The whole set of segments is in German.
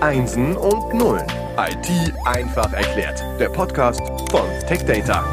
Einsen und Nullen. IT einfach erklärt. Der Podcast von TechData.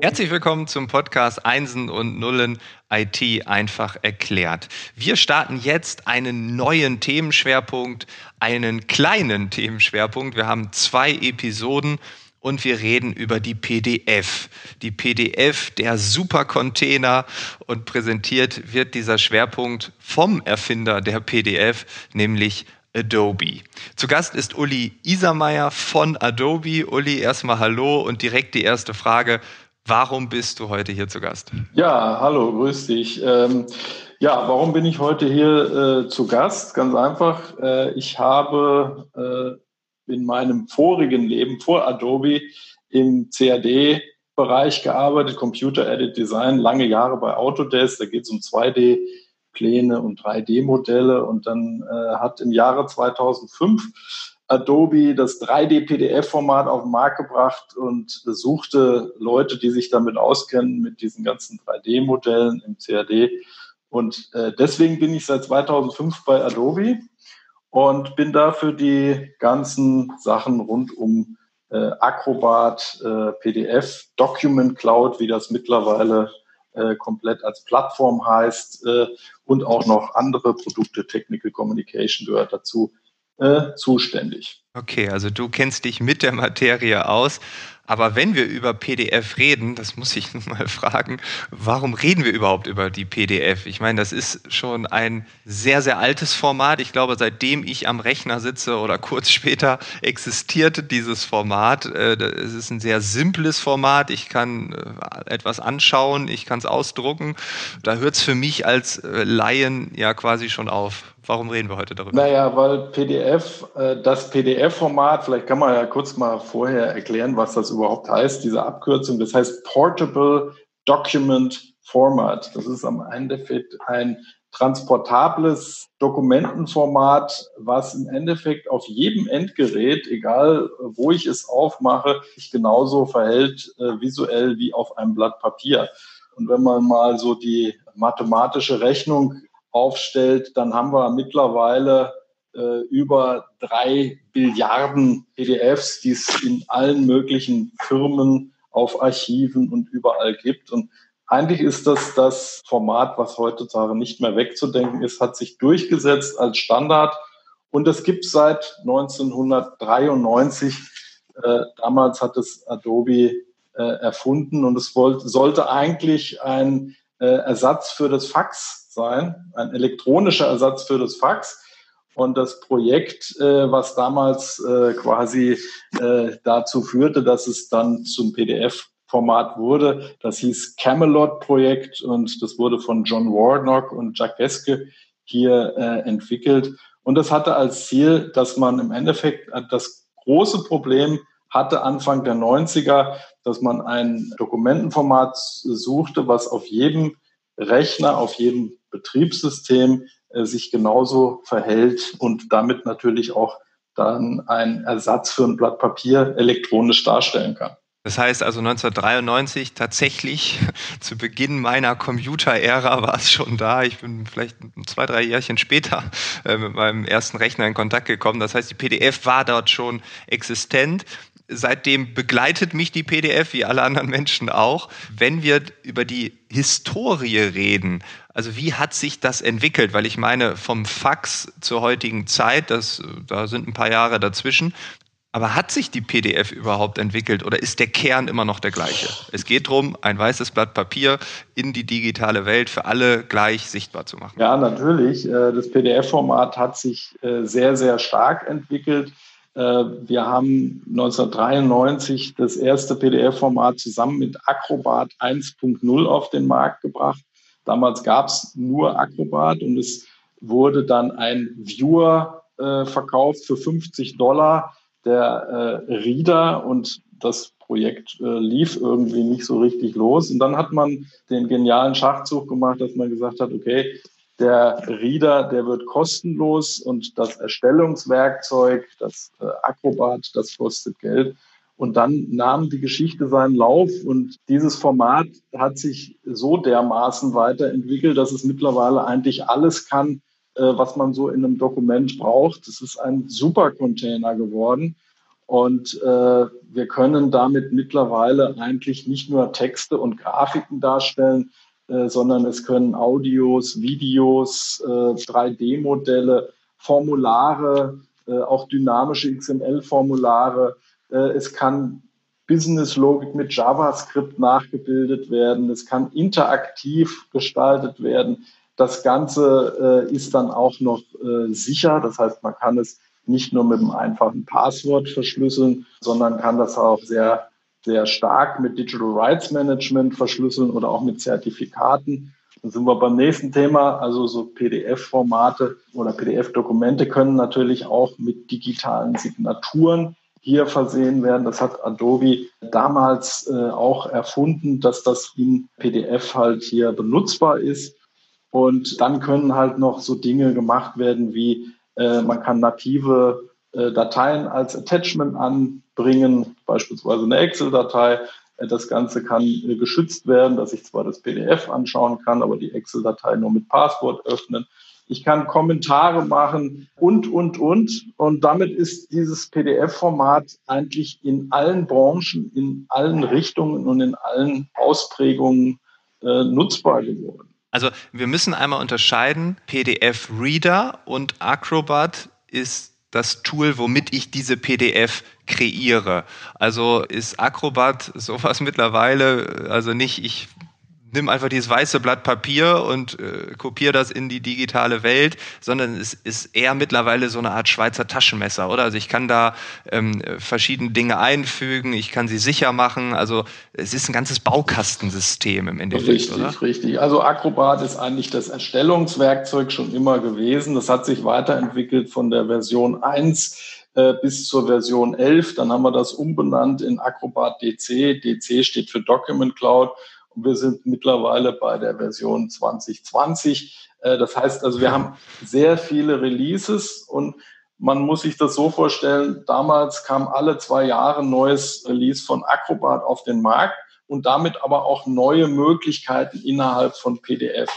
Herzlich willkommen zum Podcast Einsen und Nullen IT einfach erklärt. Wir starten jetzt einen neuen Themenschwerpunkt, einen kleinen Themenschwerpunkt. Wir haben zwei Episoden und wir reden über die PDF. Die PDF, der Supercontainer und präsentiert wird dieser Schwerpunkt vom Erfinder der PDF, nämlich Adobe. Zu Gast ist Uli Isermeier von Adobe. Uli, erstmal hallo und direkt die erste Frage. Warum bist du heute hier zu Gast? Ja, hallo, grüß dich. Ähm, ja, warum bin ich heute hier äh, zu Gast? Ganz einfach. Äh, ich habe äh, in meinem vorigen Leben vor Adobe im CAD-Bereich gearbeitet, Computer Edit Design, lange Jahre bei Autodesk. Da geht es um 2D-Pläne und 3D-Modelle. Und dann äh, hat im Jahre 2005 Adobe das 3D-PDF-Format auf den Markt gebracht und suchte Leute, die sich damit auskennen, mit diesen ganzen 3D-Modellen im CAD. Und äh, deswegen bin ich seit 2005 bei Adobe und bin da für die ganzen Sachen rund um äh, Acrobat, äh, PDF, Document Cloud, wie das mittlerweile äh, komplett als Plattform heißt, äh, und auch noch andere Produkte, Technical Communication gehört dazu, äh, zuständig. Okay, also du kennst dich mit der Materie aus. Aber wenn wir über PDF reden, das muss ich nun mal fragen, warum reden wir überhaupt über die PDF? Ich meine, das ist schon ein sehr, sehr altes Format. Ich glaube, seitdem ich am Rechner sitze oder kurz später existierte dieses Format. Äh, es ist ein sehr simples Format. Ich kann äh, etwas anschauen, ich kann es ausdrucken. Da hört es für mich als äh, Laien ja quasi schon auf. Warum reden wir heute darüber? Naja, weil PDF, das PDF-Format, vielleicht kann man ja kurz mal vorher erklären, was das überhaupt heißt, diese Abkürzung. Das heißt Portable Document Format. Das ist am Endeffekt ein transportables Dokumentenformat, was im Endeffekt auf jedem Endgerät, egal wo ich es aufmache, sich genauso verhält äh, visuell wie auf einem Blatt Papier. Und wenn man mal so die mathematische Rechnung aufstellt, dann haben wir mittlerweile äh, über drei Billiarden PDFs, die es in allen möglichen Firmen, auf Archiven und überall gibt. Und eigentlich ist das das Format, was heutzutage nicht mehr wegzudenken ist, hat sich durchgesetzt als Standard. Und es gibt seit 1993. Äh, damals hat es Adobe äh, erfunden und es wollte, sollte eigentlich ein äh, Ersatz für das Fax sein, ein elektronischer Ersatz für das Fax. Und das Projekt, äh, was damals äh, quasi äh, dazu führte, dass es dann zum PDF-Format wurde, das hieß Camelot-Projekt und das wurde von John Warnock und Jack Geske hier äh, entwickelt. Und das hatte als Ziel, dass man im Endeffekt das große Problem hatte Anfang der 90er, dass man ein Dokumentenformat suchte, was auf jedem Rechner, auf jedem Betriebssystem äh, sich genauso verhält und damit natürlich auch dann ein Ersatz für ein Blatt Papier elektronisch darstellen kann. Das heißt also 1993 tatsächlich zu Beginn meiner Computer-Ära war es schon da. Ich bin vielleicht zwei, drei Jährchen später äh, mit meinem ersten Rechner in Kontakt gekommen. Das heißt, die PDF war dort schon existent seitdem begleitet mich die PDF, wie alle anderen Menschen auch. Wenn wir über die Historie reden, also wie hat sich das entwickelt? Weil ich meine, vom Fax zur heutigen Zeit, das, da sind ein paar Jahre dazwischen. Aber hat sich die PDF überhaupt entwickelt oder ist der Kern immer noch der gleiche? Es geht darum, ein weißes Blatt Papier in die digitale Welt für alle gleich sichtbar zu machen. Ja, natürlich. Äh, das PDF-Format hat sich äh, sehr, sehr stark entwickelt. Äh, wir haben 1993 das erste PDF-Format zusammen mit Acrobat 1.0 auf den Markt gebracht. Damals gab es nur Acrobat und es wurde dann ein Viewer äh, verkauft für 50 Dollar, der äh, Reader und das Projekt äh, lief irgendwie nicht so richtig los. Und dann hat man den genialen Schachzug gemacht, dass man gesagt hat, okay, der Reader, der wird kostenlos und das Erstellungswerkzeug, das äh, Acrobat, das kostet Geld. Und dann nahm die Geschichte seinen Lauf und dieses Format hat sich so dermaßen weiterentwickelt, dass es mittlerweile eigentlich alles kann, äh, was man so in einem Dokument braucht. Es ist ein Supercontainer geworden. Und äh, wir können damit mittlerweile eigentlich nicht nur Texte und Grafiken darstellen, äh, sondern es können Audios, Videos, äh, 3D-Modelle, Formulare, äh, auch dynamische XML-Formulare. Äh, es kann Business-Logik mit JavaScript nachgebildet werden. Es kann interaktiv gestaltet werden. Das Ganze äh, ist dann auch noch sicher. Das heißt, man kann es nicht nur mit einem einfachen Passwort verschlüsseln, sondern kann das auch sehr, sehr stark mit Digital Rights Management verschlüsseln oder auch mit Zertifikaten. Dann sind wir beim nächsten Thema. Also so PDF-Formate oder PDF-Dokumente können natürlich auch mit digitalen Signaturen hier versehen werden. Das hat Adobe damals äh, auch erfunden, dass das in PDF halt hier benutzbar ist. Und dann können halt noch so Dinge gemacht werden wie äh, man kann native Dateien als Attachment anbringen, beispielsweise eine Excel-Datei. Äh, das Ganze kann äh, geschützt werden, dass ich zwar das PDF anschauen kann, aber die Excel-Datei nur mit Passwort öffnen. Ich kann Kommentare machen und, und, und. Und damit ist dieses PDF-Format eigentlich in allen Branchen, in allen Richtungen und in allen Ausprägungen äh, nutzbar geworden. Also wir müssen einmal unterscheiden, PDF Reader und Acrobat ist das Tool, womit ich diese PDF kreiere. Also ist Acrobat sowas mittlerweile, also nicht, ich nimm einfach dieses weiße Blatt Papier und äh, kopiere das in die digitale Welt, sondern es ist eher mittlerweile so eine Art Schweizer Taschenmesser, oder? Also ich kann da ähm, verschiedene Dinge einfügen, ich kann sie sicher machen. Also es ist ein ganzes Baukastensystem im Endeffekt, richtig, oder? Richtig, richtig. Also Acrobat ist eigentlich das Erstellungswerkzeug schon immer gewesen. Das hat sich weiterentwickelt von der Version 1 äh, bis zur Version 11. Dann haben wir das umbenannt in Acrobat DC. DC steht für Document Cloud wir sind mittlerweile bei der Version 2020. Äh, das heißt also, wir haben sehr viele Releases und man muss sich das so vorstellen, damals kam alle zwei Jahre ein neues Release von Acrobat auf den Markt und damit aber auch neue Möglichkeiten innerhalb von PDF.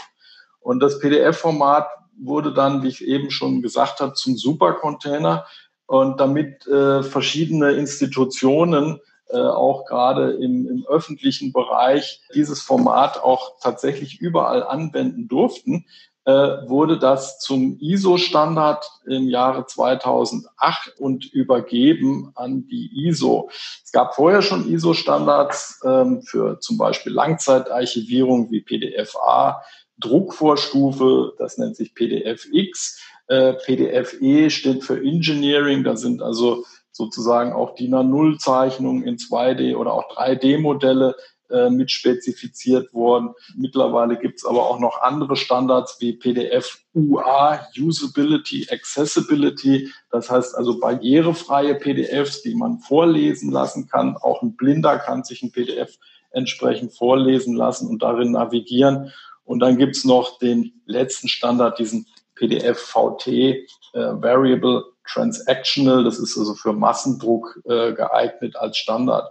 Und das PDF-Format wurde dann, wie ich eben schon gesagt habe, zum Supercontainer. Und damit äh, verschiedene Institutionen äh, auch gerade im, im öffentlichen Bereich dieses Format auch tatsächlich überall anwenden durften, äh, wurde das zum ISO-Standard im Jahre 2008 und übergeben an die ISO. Es gab vorher schon ISO-Standards ähm, für zum Beispiel Langzeitarchivierung wie PDF-A, Druckvorstufe, das nennt sich PDF-X. Äh, PDF-E steht für Engineering, da sind also sozusagen auch DIN A0-Zeichnungen in 2D oder auch 3D-Modelle äh, mit spezifiziert worden. Mittlerweile gibt es aber auch noch andere Standards wie PDF UA, Usability, Accessibility. Das heißt also barrierefreie PDFs, die man vorlesen lassen kann. Auch ein Blinder kann sich ein PDF entsprechend vorlesen lassen und darin navigieren. Und dann gibt es noch den letzten Standard, diesen PDF VT, äh, Variable transactional, das ist also für Massendruck äh, geeignet als Standard.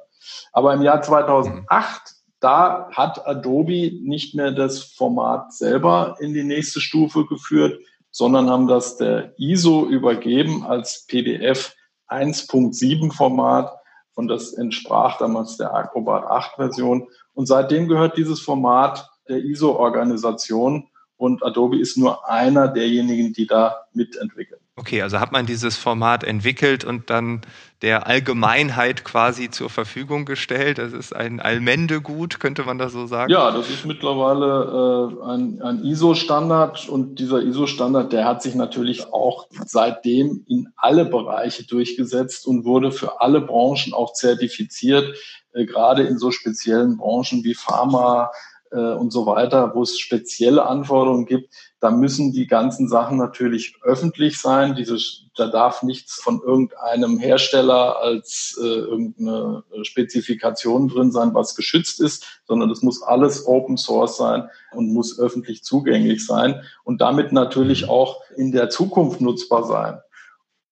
Aber im Jahr 2008, da hat Adobe nicht mehr das Format selber in die nächste Stufe geführt, sondern haben das der ISO übergeben als PDF 1.7 Format und das entsprach damals der Acrobat 8 Version. Und seitdem gehört dieses Format der ISO-Organisation und Adobe ist nur einer derjenigen, die da mitentwickeln. Okay, also hat man dieses Format entwickelt und dann der Allgemeinheit quasi zur Verfügung gestellt. Das ist ein Allmendegut, könnte man das so sagen? Ja, das ist mittlerweile äh, ein, ein ISO-Standard und dieser ISO-Standard, der hat sich natürlich auch seitdem in alle Bereiche durchgesetzt und wurde für alle Branchen auch zertifiziert, äh, gerade in so speziellen Branchen wie Pharma, äh, und so weiter, wo es spezielle Anforderungen gibt, da müssen die ganzen Sachen natürlich öffentlich sein. Diese, da darf nichts von irgendeinem Hersteller als äh, irgendeine Spezifikation drin sein, was geschützt ist, sondern das muss alles Open Source sein und muss öffentlich zugänglich sein und damit natürlich auch in der Zukunft nutzbar sein.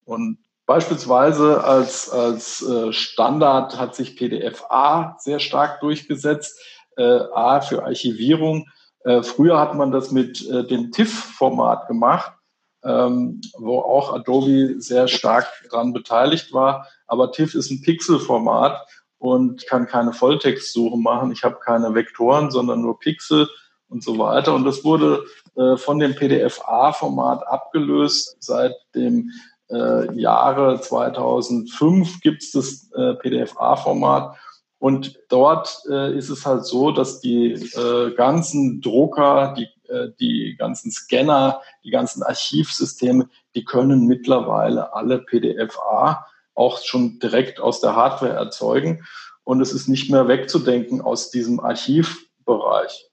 Und Beispielsweise als, als äh, Standard hat sich PDF-A sehr stark durchgesetzt äh, A für Archivierung. Äh, früher hat man das mit äh, dem TIFF-Format gemacht. ähm, wo auch Adobe sehr stark daran beteiligt war. Aber TIFF ist ein Pixelformat und kann keine Volltextsuche machen. Ich habe keine Vektoren, sondern nur Pixel und so weiter. Und das wurde äh, von dem PDF-A-Format abgelöst. Seit dem äh, Jahre 2005 gibt es das äh, PDF-A-Format. Und dort äh, ist es halt so, dass die äh, ganzen Drucker, die, äh, die ganzen Scanner, die ganzen Archivsysteme, die können mittlerweile alle PDF-A auch schon direkt aus der Hardware erzeugen. Und es ist nicht mehr wegzudenken aus diesem Archivbereich.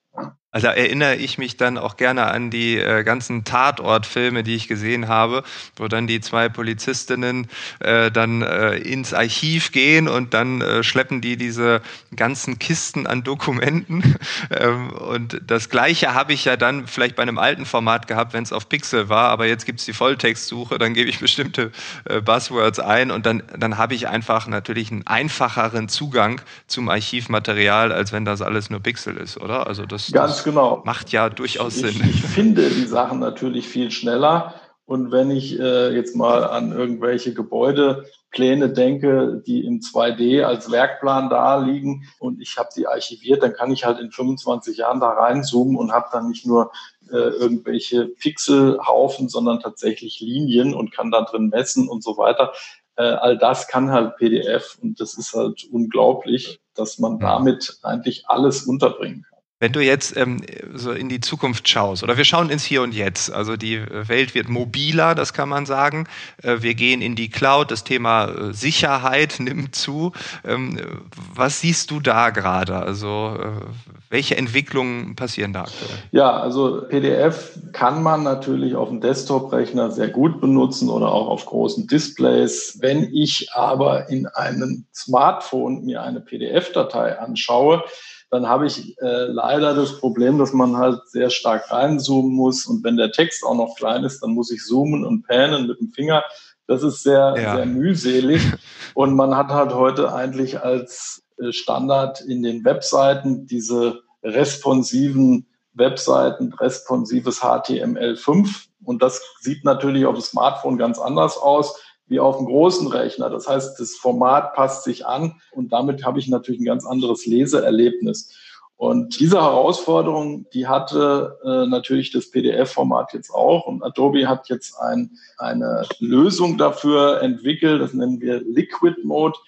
Also erinnere ich mich dann auch gerne an die äh, ganzen Tatortfilme, die ich gesehen habe, wo dann die zwei Polizistinnen äh, dann äh, ins Archiv gehen und dann äh, schleppen die diese ganzen Kisten an Dokumenten. ähm, und das Gleiche habe ich ja dann vielleicht bei einem alten Format gehabt, wenn es auf Pixel war, aber jetzt gibt es die Volltextsuche, dann gebe ich bestimmte äh, Buzzwords ein und dann, dann habe ich einfach natürlich einen einfacheren Zugang zum Archivmaterial, als wenn das alles nur Pixel ist, oder? Also das, Ganz das genau. Macht ja durchaus ich, Sinn. Ich finde die Sachen natürlich viel schneller. Und wenn ich äh, jetzt mal an irgendwelche Gebäudepläne denke, die im 2D als Werkplan da liegen und ich habe die archiviert, dann kann ich halt in 25 Jahren da reinzoomen und habe dann nicht nur äh, irgendwelche Pixelhaufen, sondern tatsächlich Linien und kann da drin messen und so weiter. Äh, all das kann halt PDF und das ist halt unglaublich, dass man damit eigentlich alles unterbringen kann. Wenn du jetzt ähm, so in die Zukunft schaust, oder wir schauen ins Hier und Jetzt, also die Welt wird mobiler, das kann man sagen. Äh, wir gehen in die Cloud, das Thema äh, Sicherheit nimmt zu. Ähm, was siehst du da gerade? Also äh, welche Entwicklungen passieren da aktuell? Ja, also PDF kann man natürlich auf dem Desktop-Rechner sehr gut benutzen oder auch auf großen Displays. Wenn ich aber in einem Smartphone mir eine PDF-Datei anschaue, dann habe ich äh, leider das Problem, dass man halt sehr stark reinzoomen muss. Und wenn der Text auch noch klein ist, dann muss ich zoomen und panen mit dem Finger. Das ist sehr, ja. sehr mühselig. Und man hat halt heute eigentlich als äh, Standard in den Webseiten diese responsiven Webseiten, responsives HTML5. Und das sieht natürlich auf dem Smartphone ganz anders aus wie auf einem großen Rechner. Das heißt, das Format passt sich an und damit habe ich natürlich ein ganz anderes Leseerlebnis. Und diese Herausforderung, die hatte äh, natürlich das PDF-Format jetzt auch. Und Adobe hat jetzt ein, eine Lösung dafür entwickelt, das nennen wir Liquid Mode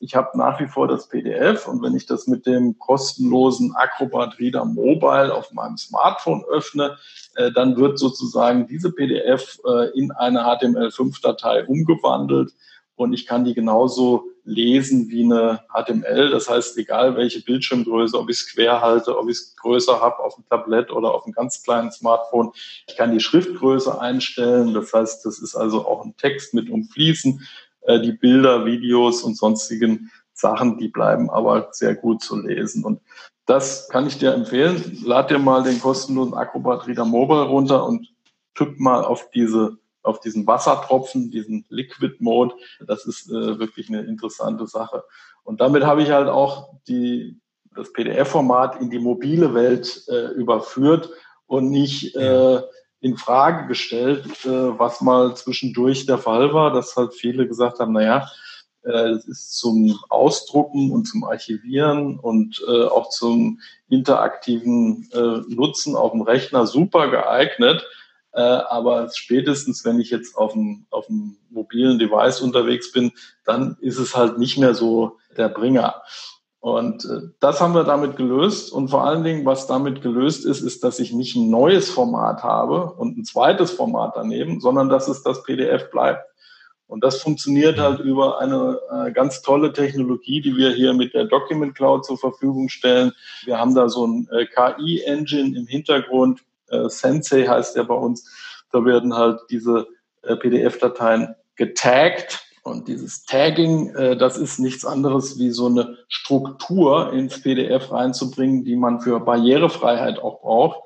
ich habe nach wie vor das PDF und wenn ich das mit dem kostenlosen Acrobat Reader Mobile auf meinem Smartphone öffne, äh, dann wird sozusagen diese PDF äh, in eine HTML5-Datei umgewandelt und ich kann die genauso lesen wie eine HTML. Das heißt, egal welche Bildschirmgröße, ob ich es quer halte, ob ich es größer habe auf dem Tablet oder auf einem ganz kleinen Smartphone, ich kann die Schriftgröße einstellen. Das heißt, das ist also auch ein Text mit umfließen. Äh, die Bilder, Videos und sonstigen Sachen, die bleiben aber sehr gut zu lesen. Und das kann ich dir empfehlen. Lad dir mal den kostenlosen Acrobat Reader Mobile runter und tipp mal auf diese auf diesen Wassertropfen, diesen Liquid Mode. Das ist äh, wirklich eine interessante Sache. Und damit habe ich halt auch die, das PDF-Format in die mobile Welt äh, überführt und nicht äh, in Frage gestellt, äh, was mal zwischendurch der Fall war, dass halt viele gesagt haben, naja, äh, es ist zum Ausdrucken und zum Archivieren und äh, auch zum interaktiven äh, Nutzen auf dem Rechner super geeignet. Äh, aber spätestens, wenn ich jetzt auf dem, auf dem mobilen Device unterwegs bin, dann ist es halt nicht mehr so der Bringer. Und äh, das haben wir damit gelöst. Und vor allen Dingen, was damit gelöst ist, ist, dass ich nicht ein neues Format habe und ein zweites Format daneben, sondern dass es das PDF bleibt. Und das funktioniert halt über eine äh, ganz tolle Technologie, die wir hier mit der Document Cloud zur Verfügung stellen. Wir haben da so ein äh, KI-Engine im Hintergrund. Äh, Sensei heißt der bei uns. Da werden halt diese äh, PDF-Dateien getaggt und dieses Tagging, äh, das ist nichts anderes wie so eine Struktur ins PDF reinzubringen, die man für Barrierefreiheit auch braucht.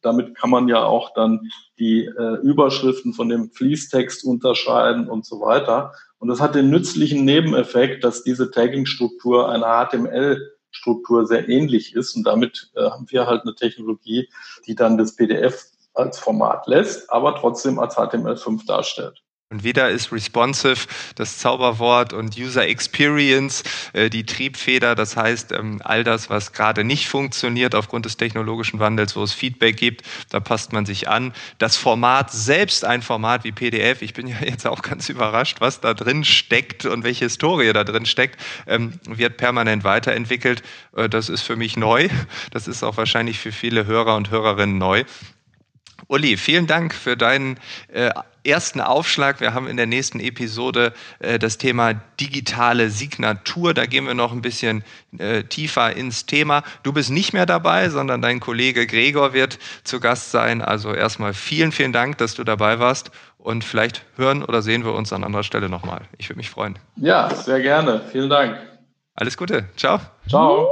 Damit kann man ja auch dann die äh, Überschriften von dem Fließtext unterscheiden und so weiter. Und das hat den nützlichen Nebeneffekt, dass diese Tagging-Struktur einer HTML-Struktur sehr ähnlich ist. Und damit äh, haben wir halt eine Technologie, die dann das PDF als Format lässt, aber trotzdem als HTML5 darstellt. Und wieder ist responsive das Zauberwort und User Experience äh, die Triebfeder. Das heißt, ähm, all das, was gerade nicht funktioniert aufgrund des technologischen Wandels, wo es Feedback gibt, da passt man sich an. Das Format selbst, ein Format wie PDF, ich bin ja jetzt auch ganz überrascht, was da drin steckt und welche Historie da drin steckt, ähm, wird permanent weiterentwickelt. Äh, das ist für mich neu. Das ist auch wahrscheinlich für viele Hörer und Hörerinnen neu. Uli, vielen Dank für deinen äh, ersten Aufschlag. Wir haben in der nächsten Episode äh, das Thema digitale Signatur. Da gehen wir noch ein bisschen äh, tiefer ins Thema. Du bist nicht mehr dabei, sondern dein Kollege Gregor wird zu Gast sein. Also erstmal vielen, vielen Dank, dass du dabei warst. Und vielleicht hören oder sehen wir uns an anderer Stelle nochmal. Ich würde mich freuen. Ja, sehr gerne. Vielen Dank. Alles Gute. Ciao. Ciao.